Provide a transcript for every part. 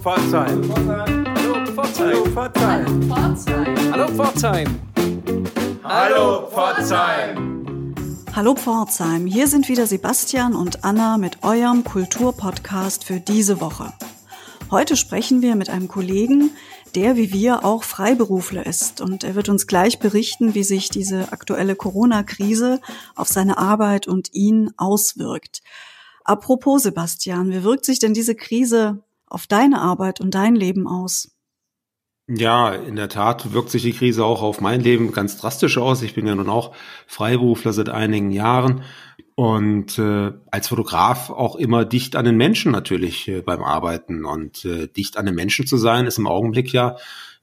Pforzheim. Hallo Pforzheim. Hallo Pforzheim. Hallo Pforzheim. Hallo Pforzheim, hier sind wieder Sebastian und Anna mit eurem Kulturpodcast für diese Woche. Heute sprechen wir mit einem Kollegen, der wie wir auch Freiberufler ist und er wird uns gleich berichten, wie sich diese aktuelle Corona-Krise auf seine Arbeit und ihn auswirkt. Apropos Sebastian, wie wirkt sich denn diese Krise auf deine Arbeit und dein Leben aus? Ja, in der Tat wirkt sich die Krise auch auf mein Leben ganz drastisch aus. Ich bin ja nun auch Freiberufler seit einigen Jahren und äh, als Fotograf auch immer dicht an den Menschen natürlich äh, beim Arbeiten. Und äh, dicht an den Menschen zu sein, ist im Augenblick ja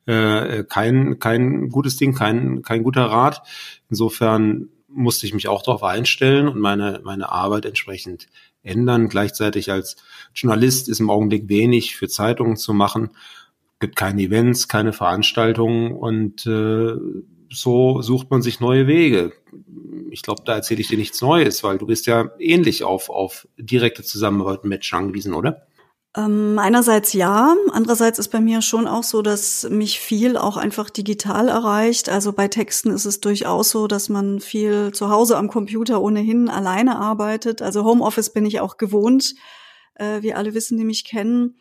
äh, kein, kein gutes Ding, kein, kein guter Rat. Insofern musste ich mich auch darauf einstellen und meine, meine Arbeit entsprechend ändern. Gleichzeitig als Journalist ist im Augenblick wenig für Zeitungen zu machen. Gibt keine Events, keine Veranstaltungen und äh, so sucht man sich neue Wege. Ich glaube, da erzähle ich dir nichts Neues, weil du bist ja ähnlich auf, auf direkte Zusammenarbeit mit Menschen angewiesen, oder? Ähm, einerseits ja, andererseits ist bei mir schon auch so, dass mich viel auch einfach digital erreicht. Also bei Texten ist es durchaus so, dass man viel zu Hause am Computer ohnehin alleine arbeitet. Also Homeoffice bin ich auch gewohnt, äh, wie alle wissen, die mich kennen.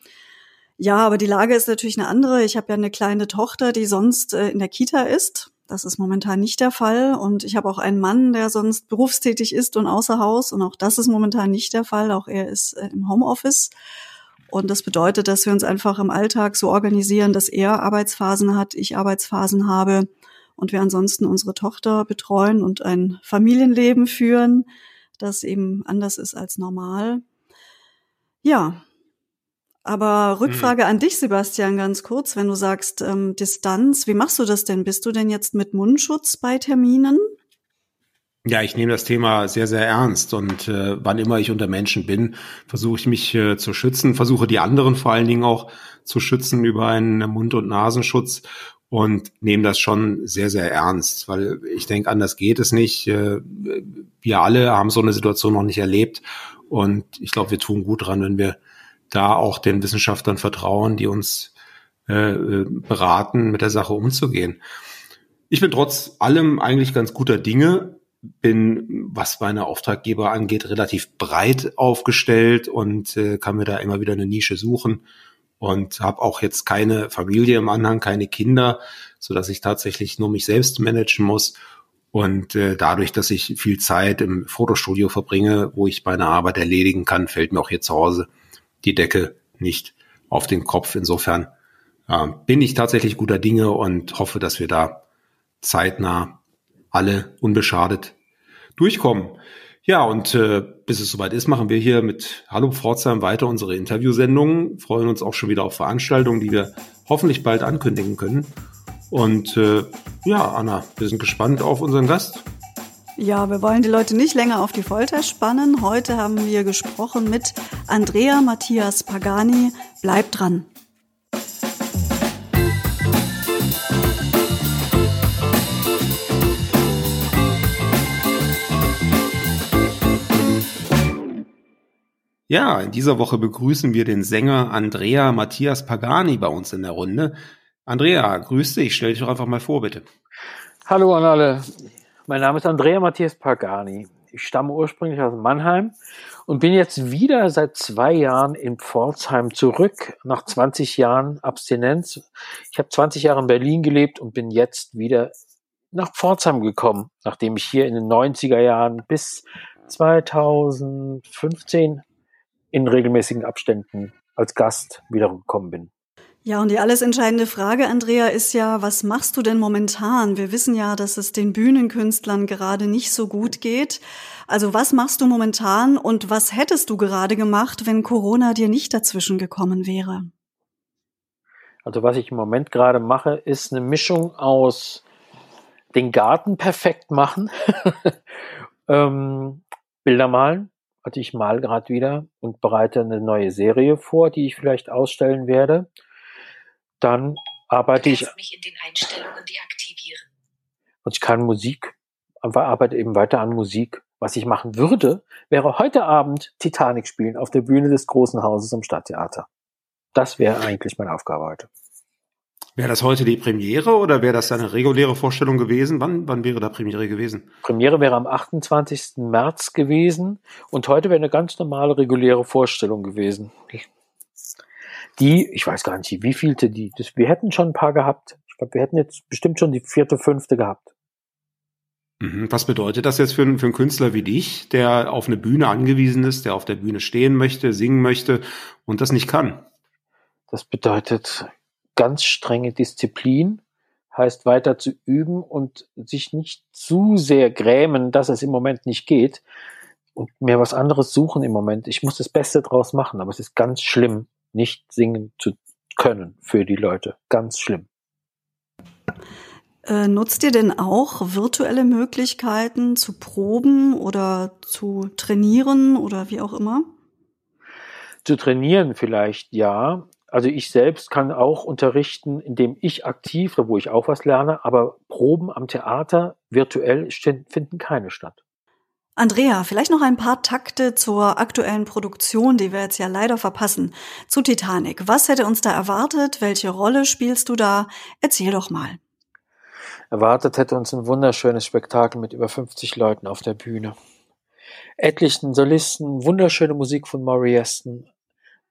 Ja, aber die Lage ist natürlich eine andere. Ich habe ja eine kleine Tochter, die sonst äh, in der Kita ist. Das ist momentan nicht der Fall. Und ich habe auch einen Mann, der sonst berufstätig ist und außer Haus. Und auch das ist momentan nicht der Fall. Auch er ist äh, im Homeoffice. Und das bedeutet, dass wir uns einfach im Alltag so organisieren, dass er Arbeitsphasen hat, ich Arbeitsphasen habe und wir ansonsten unsere Tochter betreuen und ein Familienleben führen, das eben anders ist als normal. Ja. Aber Rückfrage hm. an dich, Sebastian, ganz kurz, wenn du sagst ähm, Distanz, wie machst du das denn? Bist du denn jetzt mit Mundschutz bei Terminen? Ja, ich nehme das Thema sehr, sehr ernst und äh, wann immer ich unter Menschen bin, versuche ich mich äh, zu schützen, versuche die anderen vor allen Dingen auch zu schützen über einen Mund- und Nasenschutz und nehme das schon sehr, sehr ernst, weil ich denke, anders geht es nicht. Äh, wir alle haben so eine Situation noch nicht erlebt und ich glaube, wir tun gut dran, wenn wir da auch den Wissenschaftlern vertrauen, die uns äh, äh beraten, mit der Sache umzugehen. Ich bin trotz allem eigentlich ganz guter Dinge, bin, was meine Auftraggeber angeht, relativ breit aufgestellt und äh, kann mir da immer wieder eine Nische suchen und habe auch jetzt keine Familie im Anhang, keine Kinder, so dass ich tatsächlich nur mich selbst managen muss. Und äh, dadurch, dass ich viel Zeit im Fotostudio verbringe, wo ich meine Arbeit erledigen kann, fällt mir auch hier zu Hause die Decke nicht auf den Kopf. Insofern äh, bin ich tatsächlich guter Dinge und hoffe, dass wir da zeitnah alle unbeschadet durchkommen. Ja, und äh, bis es soweit ist, machen wir hier mit Hallo Pforzheim weiter unsere Interviewsendungen, freuen uns auch schon wieder auf Veranstaltungen, die wir hoffentlich bald ankündigen können. Und äh, ja, Anna, wir sind gespannt auf unseren Gast. Ja, wir wollen die Leute nicht länger auf die Folter spannen. Heute haben wir gesprochen mit Andrea Matthias Pagani. Bleibt dran. Ja, in dieser Woche begrüßen wir den Sänger Andrea Matthias Pagani bei uns in der Runde. Andrea, grüß dich, stell dich doch einfach mal vor, bitte. Hallo an alle. Mein Name ist Andrea Matthias Pagani. Ich stamme ursprünglich aus Mannheim und bin jetzt wieder seit zwei Jahren in Pforzheim zurück, nach 20 Jahren Abstinenz. Ich habe 20 Jahre in Berlin gelebt und bin jetzt wieder nach Pforzheim gekommen, nachdem ich hier in den 90er Jahren bis 2015 in regelmäßigen Abständen als Gast wiedergekommen bin. Ja, und die alles entscheidende Frage, Andrea, ist ja, was machst du denn momentan? Wir wissen ja, dass es den Bühnenkünstlern gerade nicht so gut geht. Also was machst du momentan und was hättest du gerade gemacht, wenn Corona dir nicht dazwischen gekommen wäre? Also was ich im Moment gerade mache, ist eine Mischung aus den Garten perfekt machen, ähm, Bilder malen, also ich mal gerade wieder und bereite eine neue Serie vor, die ich vielleicht ausstellen werde. Dann arbeite ich. Mich in den Einstellungen deaktivieren. Und ich kann Musik, arbeite eben weiter an Musik. Was ich machen würde, wäre heute Abend Titanic spielen auf der Bühne des großen Hauses im Stadttheater. Das wäre eigentlich meine Aufgabe heute. Wäre das heute die Premiere oder wäre das eine reguläre Vorstellung gewesen? Wann, wann wäre da Premiere gewesen? Premiere wäre am 28. März gewesen und heute wäre eine ganz normale reguläre Vorstellung gewesen. Die, ich weiß gar nicht, wie vielte die, das, wir hätten schon ein paar gehabt. Ich glaube, wir hätten jetzt bestimmt schon die vierte, fünfte gehabt. Mhm. Was bedeutet das jetzt für, einen, für einen Künstler wie dich, der auf eine Bühne angewiesen ist, der auf der Bühne stehen möchte, singen möchte und das nicht kann? Das bedeutet ganz strenge Disziplin, heißt weiter zu üben und sich nicht zu sehr grämen, dass es im Moment nicht geht und mir was anderes suchen im Moment. Ich muss das Beste draus machen, aber es ist ganz schlimm, nicht singen zu können für die Leute. Ganz schlimm. Äh, nutzt ihr denn auch virtuelle Möglichkeiten zu proben oder zu trainieren oder wie auch immer? Zu trainieren vielleicht ja, also ich selbst kann auch unterrichten, indem ich aktiv, wo ich auch was lerne, aber Proben am Theater virtuell finden keine statt. Andrea, vielleicht noch ein paar Takte zur aktuellen Produktion, die wir jetzt ja leider verpassen, zu Titanic. Was hätte uns da erwartet? Welche Rolle spielst du da? Erzähl doch mal. Erwartet hätte uns ein wunderschönes Spektakel mit über 50 Leuten auf der Bühne. Etlichen Solisten, wunderschöne Musik von Maury Aston,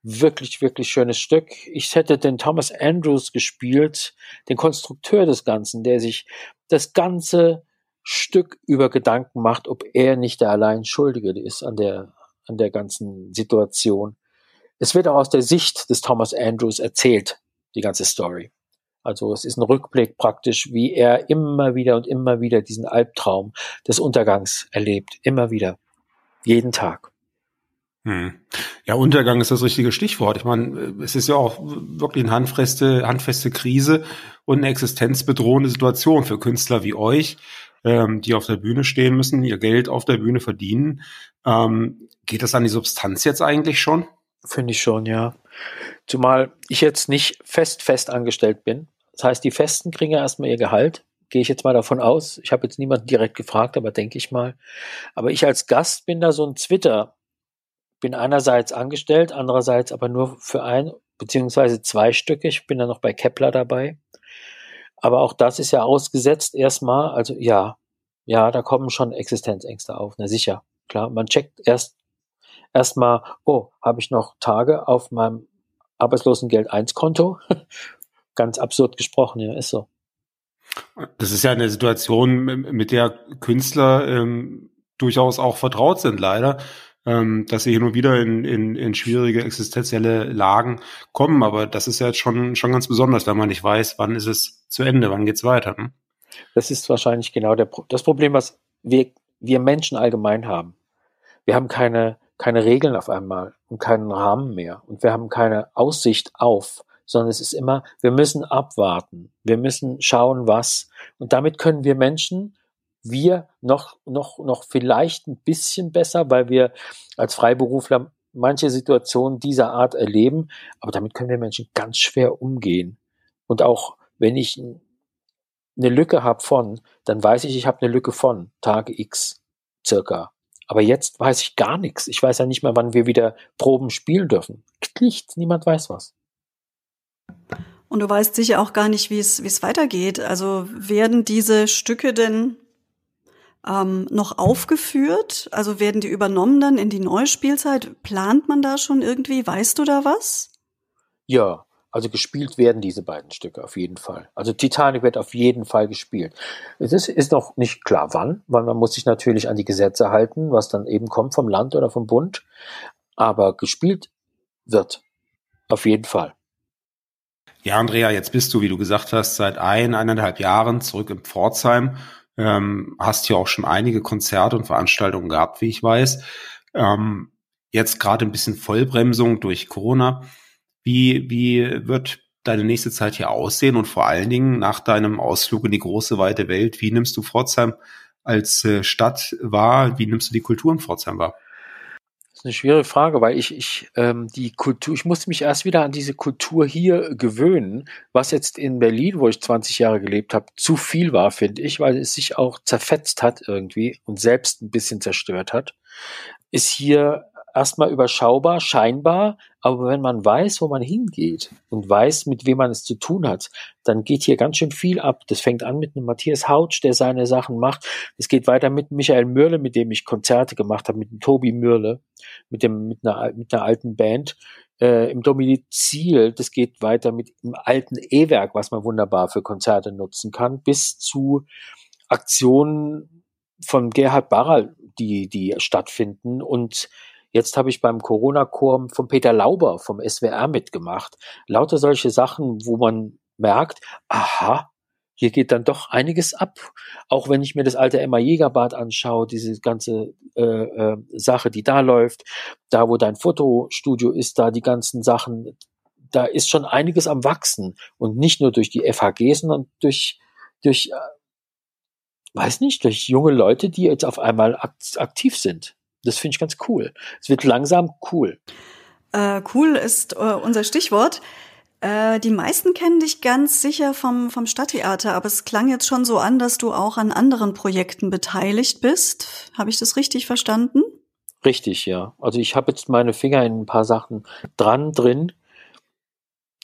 wirklich, wirklich schönes Stück. Ich hätte den Thomas Andrews gespielt, den Konstrukteur des Ganzen, der sich das ganze Stück über Gedanken macht, ob er nicht der allein Schuldige ist an der, an der ganzen Situation. Es wird auch aus der Sicht des Thomas Andrews erzählt, die ganze Story. Also es ist ein Rückblick praktisch, wie er immer wieder und immer wieder diesen Albtraum des Untergangs erlebt. Immer wieder. Jeden Tag. Hm. Ja, Untergang ist das richtige Stichwort. Ich meine, es ist ja auch wirklich eine handfeste, handfeste Krise und eine existenzbedrohende Situation für Künstler wie euch, ähm, die auf der Bühne stehen müssen, ihr Geld auf der Bühne verdienen. Ähm, geht das an die Substanz jetzt eigentlich schon? Finde ich schon, ja. Zumal ich jetzt nicht fest, fest angestellt bin. Das heißt, die Festen kriegen ja erstmal ihr Gehalt. Gehe ich jetzt mal davon aus. Ich habe jetzt niemanden direkt gefragt, aber denke ich mal. Aber ich als Gast bin da so ein Twitter bin einerseits angestellt, andererseits aber nur für ein beziehungsweise zwei Stücke. Ich bin da noch bei Kepler dabei. Aber auch das ist ja ausgesetzt erstmal. Also ja, ja, da kommen schon Existenzängste auf. Na sicher, klar. Man checkt erst erstmal, oh, habe ich noch Tage auf meinem Arbeitslosengeld 1 Konto? Ganz absurd gesprochen, ja, ist so. Das ist ja eine Situation, mit der Künstler ähm, durchaus auch vertraut sind, leider ähm, dass sie hin und wieder in, in, in schwierige existenzielle Lagen kommen. Aber das ist ja jetzt schon, schon ganz besonders, wenn man nicht weiß, wann ist es zu Ende, wann geht's weiter. Hm? Das ist wahrscheinlich genau der, das Problem, was wir, wir Menschen allgemein haben. Wir haben keine, keine Regeln auf einmal und keinen Rahmen mehr und wir haben keine Aussicht auf, sondern es ist immer, wir müssen abwarten, wir müssen schauen, was. Und damit können wir Menschen wir noch, noch, noch vielleicht ein bisschen besser, weil wir als Freiberufler manche Situationen dieser Art erleben, aber damit können wir Menschen ganz schwer umgehen. Und auch wenn ich eine Lücke habe von, dann weiß ich, ich habe eine Lücke von Tage X circa. Aber jetzt weiß ich gar nichts. Ich weiß ja nicht mehr, wann wir wieder Proben spielen dürfen. Nichts, niemand weiß was. Und du weißt sicher auch gar nicht, wie es, wie es weitergeht. Also werden diese Stücke denn ähm, noch aufgeführt? Also werden die übernommen dann in die Neuspielzeit? Plant man da schon irgendwie? Weißt du da was? Ja, also gespielt werden diese beiden Stücke auf jeden Fall. Also Titanic wird auf jeden Fall gespielt. Es ist, ist noch nicht klar wann, weil man muss sich natürlich an die Gesetze halten, was dann eben kommt vom Land oder vom Bund. Aber gespielt wird. Auf jeden Fall. Ja, Andrea, jetzt bist du, wie du gesagt hast, seit ein, eineinhalb Jahren zurück in Pforzheim ähm, hast ja auch schon einige Konzerte und Veranstaltungen gehabt, wie ich weiß. Ähm, jetzt gerade ein bisschen Vollbremsung durch Corona. Wie, wie wird deine nächste Zeit hier aussehen und vor allen Dingen nach deinem Ausflug in die große, weite Welt, wie nimmst du Pforzheim als äh, Stadt wahr? Wie nimmst du die Kultur in Pforzheim wahr? Eine schwere Frage, weil ich, ich ähm, die Kultur, ich musste mich erst wieder an diese Kultur hier gewöhnen, was jetzt in Berlin, wo ich 20 Jahre gelebt habe, zu viel war, finde ich, weil es sich auch zerfetzt hat irgendwie und selbst ein bisschen zerstört hat, ist hier erstmal überschaubar, scheinbar, aber wenn man weiß, wo man hingeht und weiß, mit wem man es zu tun hat, dann geht hier ganz schön viel ab. Das fängt an mit einem Matthias Hautsch, der seine Sachen macht. Es geht weiter mit Michael Mürle, mit dem ich Konzerte gemacht habe, mit dem Tobi Mürle, mit dem, mit einer, mit einer alten Band. Äh, im Domizil, das geht weiter mit dem alten E-Werk, was man wunderbar für Konzerte nutzen kann, bis zu Aktionen von Gerhard Barral, die, die stattfinden und Jetzt habe ich beim Corona-Chor von Peter Lauber vom SWR mitgemacht. Lauter solche Sachen, wo man merkt, aha, hier geht dann doch einiges ab. Auch wenn ich mir das alte Emma Jägerbad anschaue, diese ganze äh, äh, Sache, die da läuft, da wo dein Fotostudio ist, da die ganzen Sachen, da ist schon einiges am Wachsen. Und nicht nur durch die FHG, sondern durch, durch äh, weiß nicht, durch junge Leute, die jetzt auf einmal aktiv sind. Das finde ich ganz cool. Es wird langsam cool. Äh, cool ist äh, unser Stichwort. Äh, die meisten kennen dich ganz sicher vom, vom Stadttheater, aber es klang jetzt schon so an, dass du auch an anderen Projekten beteiligt bist. Habe ich das richtig verstanden? Richtig, ja. Also ich habe jetzt meine Finger in ein paar Sachen dran, drin.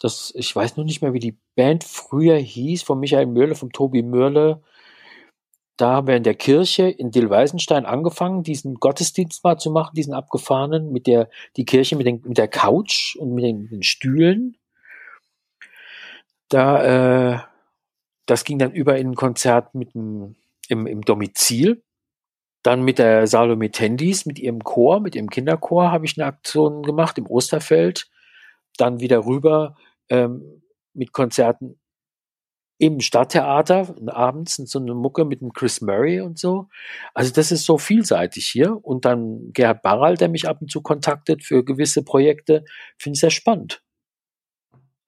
Das, ich weiß nur nicht mehr, wie die Band früher hieß, von Michael Mörle, vom Tobi Mörle. Da haben wir in der Kirche in Dillweisenstein angefangen, diesen Gottesdienst mal zu machen, diesen abgefahrenen, mit der, die Kirche mit, den, mit der Couch und mit den, mit den Stühlen. Da, äh, das ging dann über in ein Konzert mit dem, im, im Domizil. Dann mit der Salome Tendis, mit ihrem Chor, mit ihrem Kinderchor habe ich eine Aktion gemacht im Osterfeld. Dann wieder rüber ähm, mit Konzerten im Stadttheater abends so eine Mucke mit dem Chris Murray und so. Also das ist so vielseitig hier. Und dann Gerhard Barral, der mich ab und zu kontaktet für gewisse Projekte, finde ich sehr spannend.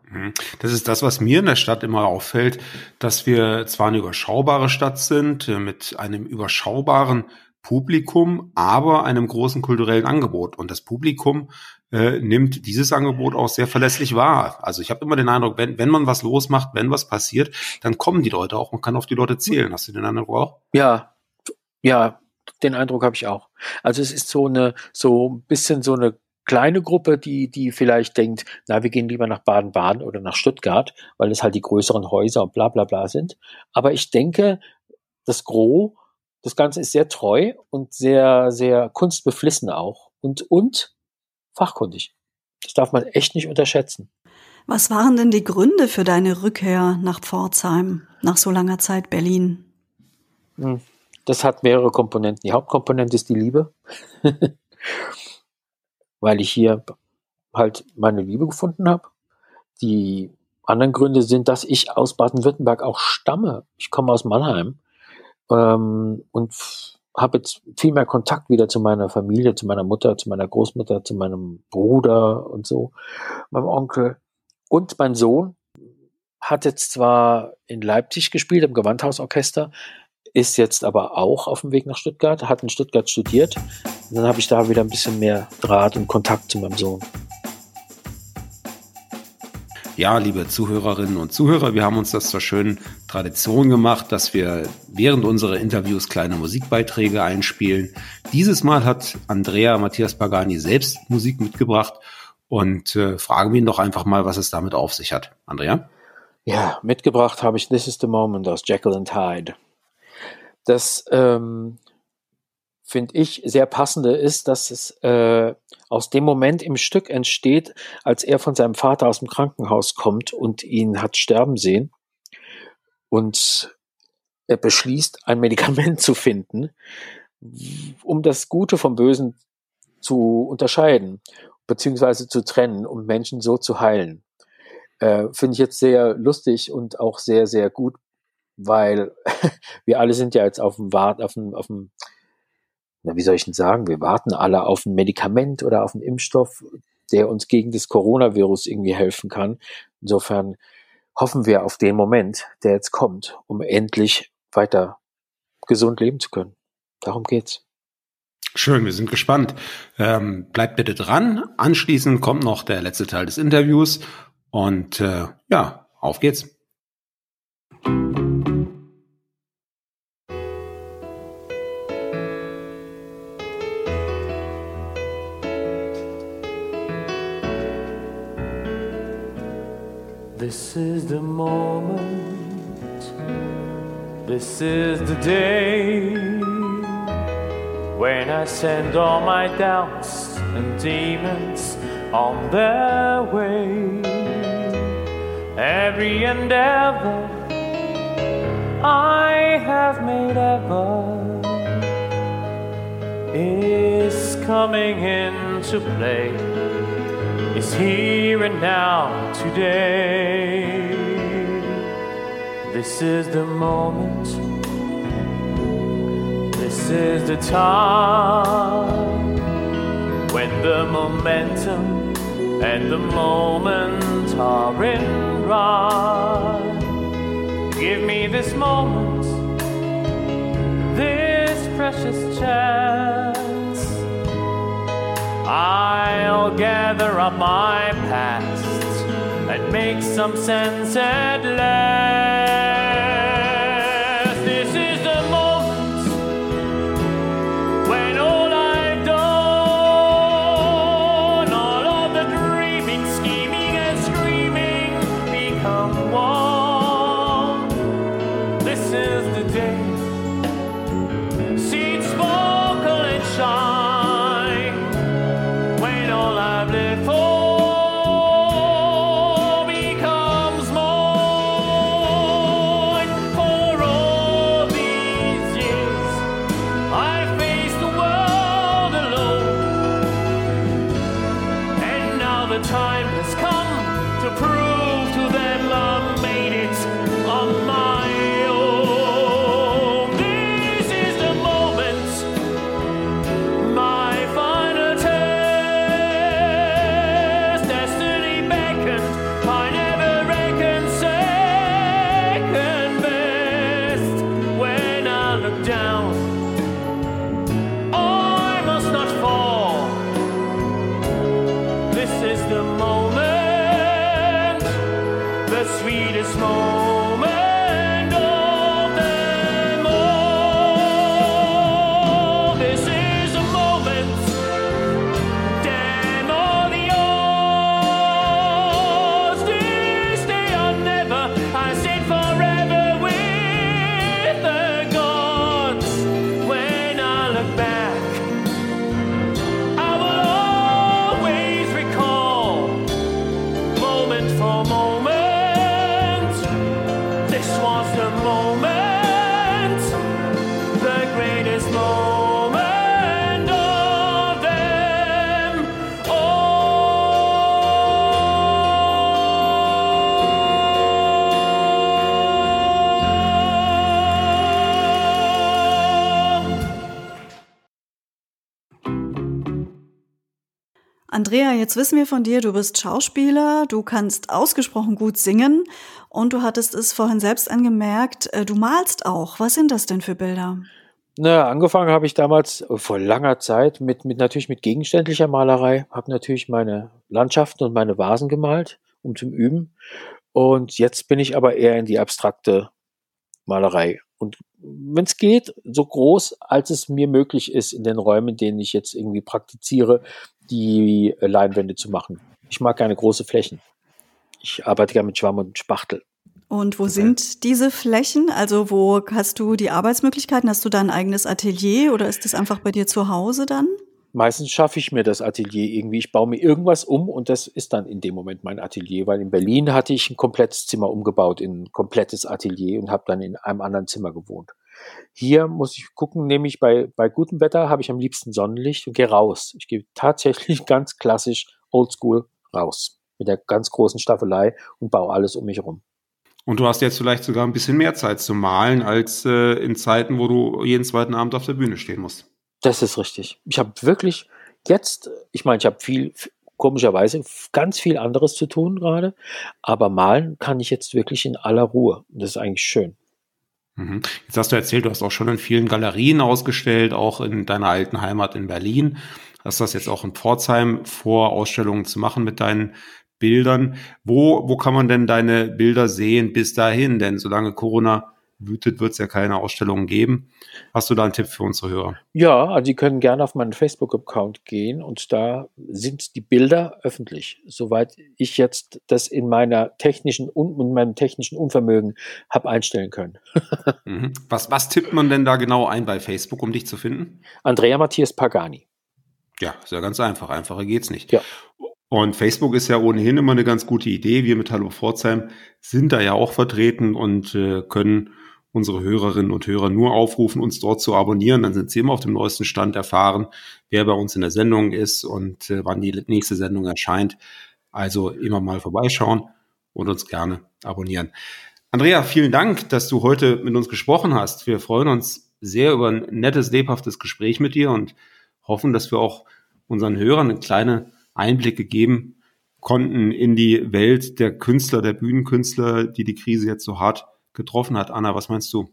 Mhm. Das ist das, was mir in der Stadt immer auffällt, dass wir zwar eine überschaubare Stadt sind, äh, mit einem überschaubaren Publikum, aber einem großen kulturellen Angebot. Und das Publikum äh, nimmt dieses Angebot auch sehr verlässlich wahr. Also ich habe immer den Eindruck, wenn, wenn man was losmacht, wenn was passiert, dann kommen die Leute auch. Man kann auf die Leute zählen. Hast du den Eindruck auch? Ja, ja, den Eindruck habe ich auch. Also es ist so eine, so ein bisschen so eine kleine Gruppe, die, die vielleicht denkt, na, wir gehen lieber nach Baden-Baden oder nach Stuttgart, weil es halt die größeren Häuser und bla bla bla sind. Aber ich denke, das Gros das Ganze ist sehr treu und sehr, sehr kunstbeflissen auch und, und fachkundig. Das darf man echt nicht unterschätzen. Was waren denn die Gründe für deine Rückkehr nach Pforzheim, nach so langer Zeit Berlin? Hm, das hat mehrere Komponenten. Die Hauptkomponente ist die Liebe, weil ich hier halt meine Liebe gefunden habe. Die anderen Gründe sind, dass ich aus Baden-Württemberg auch stamme. Ich komme aus Mannheim ähm, und habe jetzt viel mehr Kontakt wieder zu meiner Familie, zu meiner Mutter, zu meiner Großmutter, zu meinem Bruder und so, meinem Onkel. Und mein Sohn hat jetzt zwar in Leipzig gespielt, im Gewandhausorchester, ist jetzt aber auch auf dem Weg nach Stuttgart, hat in Stuttgart studiert. Und dann habe ich da wieder ein bisschen mehr Draht und Kontakt zu meinem Sohn. Ja, liebe Zuhörerinnen und Zuhörer, wir haben uns das zur schönen Tradition gemacht, dass wir während unserer Interviews kleine Musikbeiträge einspielen. Dieses Mal hat Andrea Matthias Pagani selbst Musik mitgebracht und äh, fragen wir ihn doch einfach mal, was es damit auf sich hat. Andrea? Ja, mitgebracht habe ich This is the Moment aus Jekyll and Hyde. Das ähm, finde ich, sehr passende ist, dass es äh, aus dem Moment im Stück entsteht, als er von seinem Vater aus dem Krankenhaus kommt und ihn hat sterben sehen und er beschließt, ein Medikament zu finden, um das Gute vom Bösen zu unterscheiden, beziehungsweise zu trennen, um Menschen so zu heilen. Äh, Finde ich jetzt sehr lustig und auch sehr, sehr gut, weil wir alle sind ja jetzt auf dem Wart, auf dem, auf dem na, wie soll ich denn sagen, wir warten alle auf ein Medikament oder auf einen Impfstoff, der uns gegen das Coronavirus irgendwie helfen kann. Insofern hoffen wir auf den Moment, der jetzt kommt, um endlich weiter gesund leben zu können. Darum geht's. Schön, wir sind gespannt. Ähm, bleibt bitte dran. Anschließend kommt noch der letzte Teil des Interviews und äh, ja, auf geht's. This is the moment, this is the day when I send all my doubts and demons on their way. Every endeavor I have made ever is coming into play, is here and now today. This is the moment, this is the time when the momentum and the moment are in rhyme. Give me this moment, this precious chance. I'll gather up my past and make some sense at last. This is the moment when all I've done, all of the dreaming, scheming, and screaming become one. This is the day. Andrea, jetzt wissen wir von dir, du bist Schauspieler, du kannst ausgesprochen gut singen und du hattest es vorhin selbst angemerkt, äh, du malst auch. Was sind das denn für Bilder? Na, angefangen habe ich damals äh, vor langer Zeit mit, mit natürlich mit gegenständlicher Malerei, habe natürlich meine Landschaften und meine Vasen gemalt, um zum Üben. Und jetzt bin ich aber eher in die abstrakte Malerei. Und wenn es geht, so groß, als es mir möglich ist, in den Räumen, in denen ich jetzt irgendwie praktiziere, die Leinwände zu machen. Ich mag gerne große Flächen. Ich arbeite gerne mit Schwamm und Spachtel. Und wo sind diese Flächen? Also wo hast du die Arbeitsmöglichkeiten? Hast du da ein eigenes Atelier oder ist das einfach bei dir zu Hause dann? Meistens schaffe ich mir das Atelier irgendwie. Ich baue mir irgendwas um und das ist dann in dem Moment mein Atelier, weil in Berlin hatte ich ein komplettes Zimmer umgebaut in ein komplettes Atelier und habe dann in einem anderen Zimmer gewohnt. Hier muss ich gucken, nämlich bei, bei gutem Wetter habe ich am liebsten Sonnenlicht und gehe raus. Ich gehe tatsächlich ganz klassisch oldschool raus mit der ganz großen Staffelei und baue alles um mich herum. Und du hast jetzt vielleicht sogar ein bisschen mehr Zeit zu malen, als äh, in Zeiten, wo du jeden zweiten Abend auf der Bühne stehen musst. Das ist richtig. Ich habe wirklich jetzt, ich meine, ich habe viel, komischerweise, ganz viel anderes zu tun gerade, aber malen kann ich jetzt wirklich in aller Ruhe. Das ist eigentlich schön. Mhm. Jetzt hast du erzählt, du hast auch schon in vielen Galerien ausgestellt, auch in deiner alten Heimat in Berlin. Hast das jetzt auch in Pforzheim vor, Ausstellungen zu machen mit deinen Bildern. Wo, wo kann man denn deine Bilder sehen bis dahin? Denn solange Corona wütet, wird es ja keine Ausstellungen geben. Hast du da einen Tipp für unsere Hörer? Ja, also Sie können gerne auf meinen Facebook-Account gehen und da sind die Bilder öffentlich, soweit ich jetzt das in meiner technischen und in meinem technischen Unvermögen habe einstellen können. Mhm. was, was tippt man denn da genau ein bei Facebook, um dich zu finden? Andrea Matthias Pagani. Ja, ist ja ganz einfach. Einfacher geht's nicht. Ja. Und Facebook ist ja ohnehin immer eine ganz gute Idee. Wir mit Hallo Pforzheim sind da ja auch vertreten und äh, können unsere Hörerinnen und Hörer nur aufrufen, uns dort zu abonnieren. Dann sind sie immer auf dem neuesten Stand erfahren, wer bei uns in der Sendung ist und äh, wann die nächste Sendung erscheint. Also immer mal vorbeischauen und uns gerne abonnieren. Andrea, vielen Dank, dass du heute mit uns gesprochen hast. Wir freuen uns sehr über ein nettes, lebhaftes Gespräch mit dir und hoffen, dass wir auch unseren Hörern eine kleine Einblicke geben konnten in die Welt der Künstler, der Bühnenkünstler, die die Krise jetzt so hart getroffen hat. Anna, was meinst du?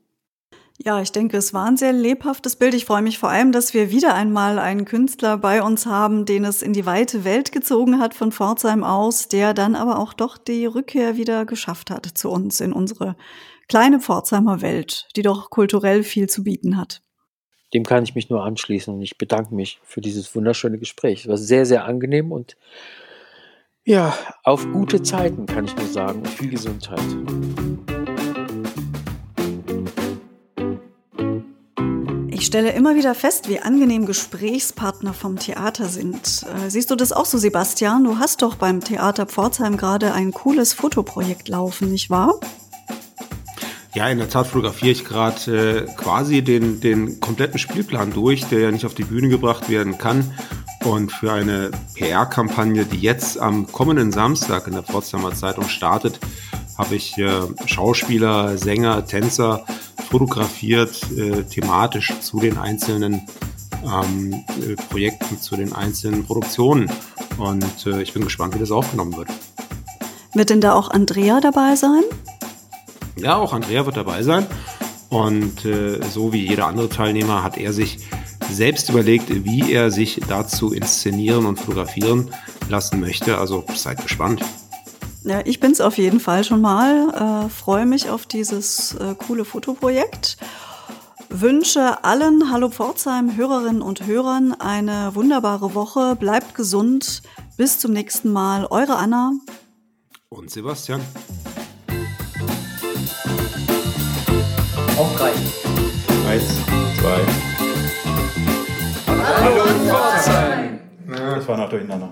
Ja, ich denke, es war ein sehr lebhaftes Bild. Ich freue mich vor allem, dass wir wieder einmal einen Künstler bei uns haben, den es in die weite Welt gezogen hat von Pforzheim aus, der dann aber auch doch die Rückkehr wieder geschafft hat zu uns in unsere kleine Pforzheimer Welt, die doch kulturell viel zu bieten hat. Dem kann ich mich nur anschließen und ich bedanke mich für dieses wunderschöne Gespräch. Es war sehr, sehr angenehm und ja, auf gute Zeiten kann ich nur sagen und viel Gesundheit. Ich stelle immer wieder fest, wie angenehm Gesprächspartner vom Theater sind. Äh, siehst du das auch so, Sebastian? Du hast doch beim Theater Pforzheim gerade ein cooles Fotoprojekt laufen, nicht wahr? Ja, in der Tat fotografiere ich gerade äh, quasi den, den kompletten Spielplan durch, der ja nicht auf die Bühne gebracht werden kann. Und für eine PR-Kampagne, die jetzt am kommenden Samstag in der Potsdamer Zeitung startet, habe ich äh, Schauspieler, Sänger, Tänzer fotografiert, äh, thematisch zu den einzelnen ähm, äh, Projekten, zu den einzelnen Produktionen. Und äh, ich bin gespannt, wie das aufgenommen wird. Wird denn da auch Andrea dabei sein? Ja, auch Andrea wird dabei sein. Und äh, so wie jeder andere Teilnehmer hat er sich selbst überlegt, wie er sich dazu inszenieren und fotografieren lassen möchte. Also seid gespannt. Ja, ich bin's auf jeden Fall schon mal. Äh, Freue mich auf dieses äh, coole Fotoprojekt. Wünsche allen Hallo Pforzheim Hörerinnen und Hörern eine wunderbare Woche. Bleibt gesund. Bis zum nächsten Mal. Eure Anna. Und Sebastian. Auf drei. Eins, zwei. Hallo Pforzheim. Das war noch durcheinander.